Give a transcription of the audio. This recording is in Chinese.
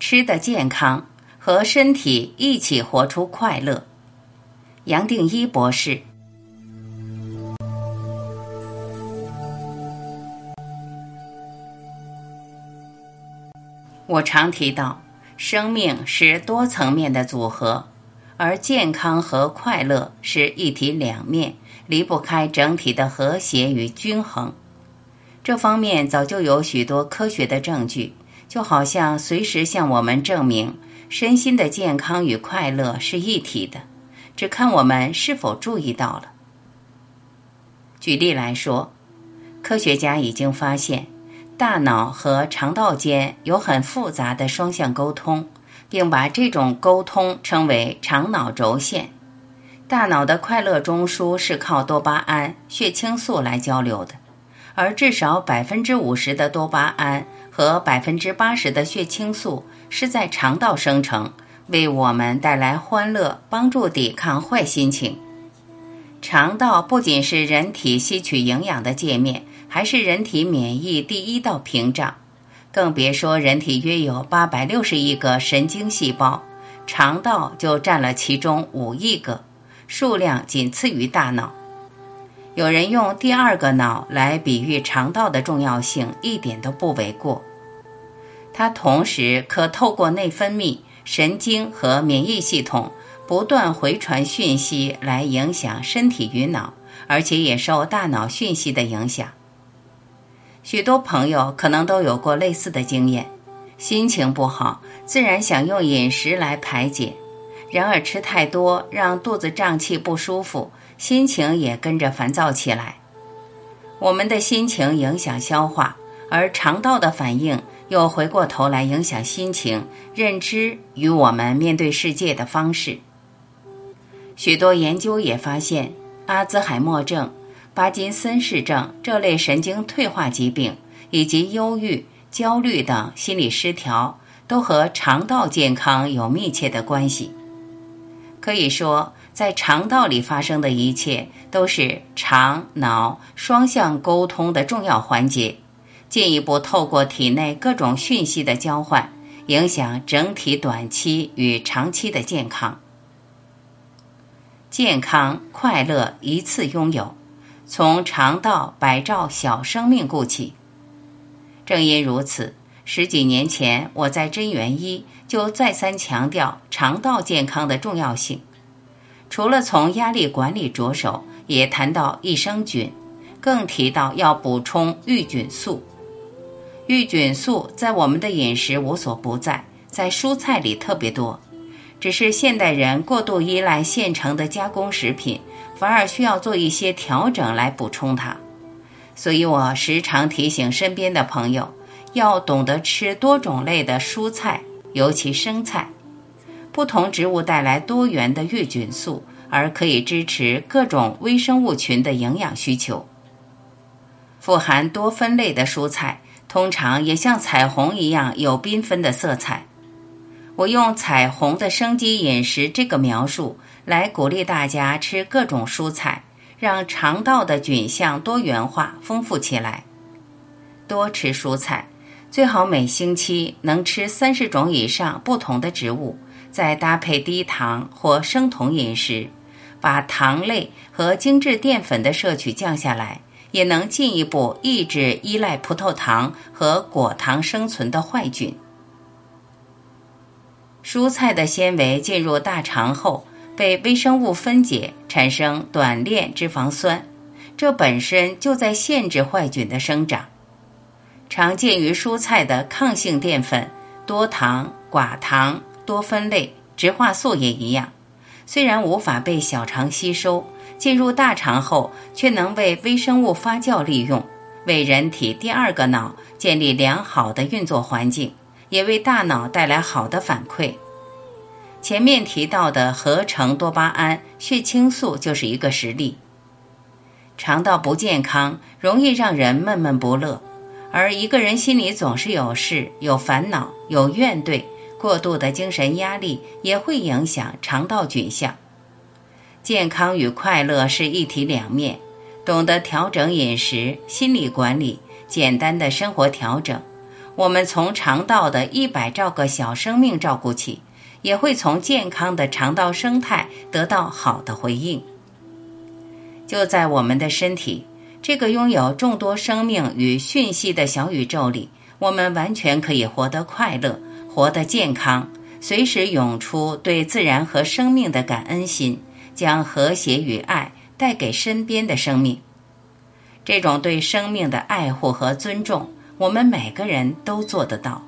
吃的健康和身体一起活出快乐。杨定一博士。我常提到，生命是多层面的组合，而健康和快乐是一体两面，离不开整体的和谐与均衡。这方面早就有许多科学的证据，就好像随时向我们证明身心的健康与快乐是一体的，只看我们是否注意到了。举例来说，科学家已经发现。大脑和肠道间有很复杂的双向沟通，并把这种沟通称为肠脑轴线。大脑的快乐中枢是靠多巴胺、血清素来交流的，而至少百分之五十的多巴胺和百分之八十的血清素是在肠道生成，为我们带来欢乐，帮助抵抗坏心情。肠道不仅是人体吸取营养的界面。还是人体免疫第一道屏障，更别说人体约有八百六十亿个神经细胞，肠道就占了其中五亿个，数量仅次于大脑。有人用第二个脑来比喻肠道的重要性，一点都不为过。它同时可透过内分泌、神经和免疫系统不断回传讯息来影响身体与脑，而且也受大脑讯息的影响。许多朋友可能都有过类似的经验，心情不好，自然想用饮食来排解，然而吃太多让肚子胀气不舒服，心情也跟着烦躁起来。我们的心情影响消化，而肠道的反应又回过头来影响心情、认知与我们面对世界的方式。许多研究也发现，阿兹海默症。帕金森氏症这类神经退化疾病，以及忧郁、焦虑等心理失调，都和肠道健康有密切的关系。可以说，在肠道里发生的一切，都是肠脑双向沟通的重要环节，进一步透过体内各种讯息的交换，影响整体短期与长期的健康。健康快乐一次拥有。从肠道百兆小生命顾起。正因如此，十几年前我在真元一就再三强调肠道健康的重要性。除了从压力管理着手，也谈到益生菌，更提到要补充玉菌素。玉菌素在我们的饮食无所不在，在蔬菜里特别多，只是现代人过度依赖现成的加工食品。反而需要做一些调整来补充它，所以我时常提醒身边的朋友要懂得吃多种类的蔬菜，尤其生菜。不同植物带来多元的玉菌素，而可以支持各种微生物群的营养需求。富含多酚类的蔬菜，通常也像彩虹一样有缤纷的色彩。我用“彩虹的生机饮食”这个描述。来鼓励大家吃各种蔬菜，让肠道的菌相多元化、丰富起来。多吃蔬菜，最好每星期能吃三十种以上不同的植物，再搭配低糖或生酮饮食，把糖类和精致淀粉的摄取降下来，也能进一步抑制依赖葡萄糖和果糖生存的坏菌。蔬菜的纤维进入大肠后。被微生物分解，产生短链脂肪酸，这本身就在限制坏菌的生长。常见于蔬菜的抗性淀粉、多糖、寡糖、多酚类、植化素也一样，虽然无法被小肠吸收，进入大肠后却能为微生物发酵利用，为人体第二个脑建立良好的运作环境，也为大脑带来好的反馈。前面提到的合成多巴胺、血清素就是一个实例。肠道不健康，容易让人闷闷不乐，而一个人心里总是有事、有烦恼、有怨怼，过度的精神压力也会影响肠道菌相。健康与快乐是一体两面，懂得调整饮食、心理管理、简单的生活调整，我们从肠道的一百兆个小生命照顾起，也会从健康的肠道生态得到好的回应。就在我们的身体这个拥有众多生命与讯息的小宇宙里，我们完全可以活得快乐，活得健康，随时涌出对自然和生命的感恩心，将和谐与爱带给身边的生命。这种对生命的爱护和尊重，我们每个人都做得到。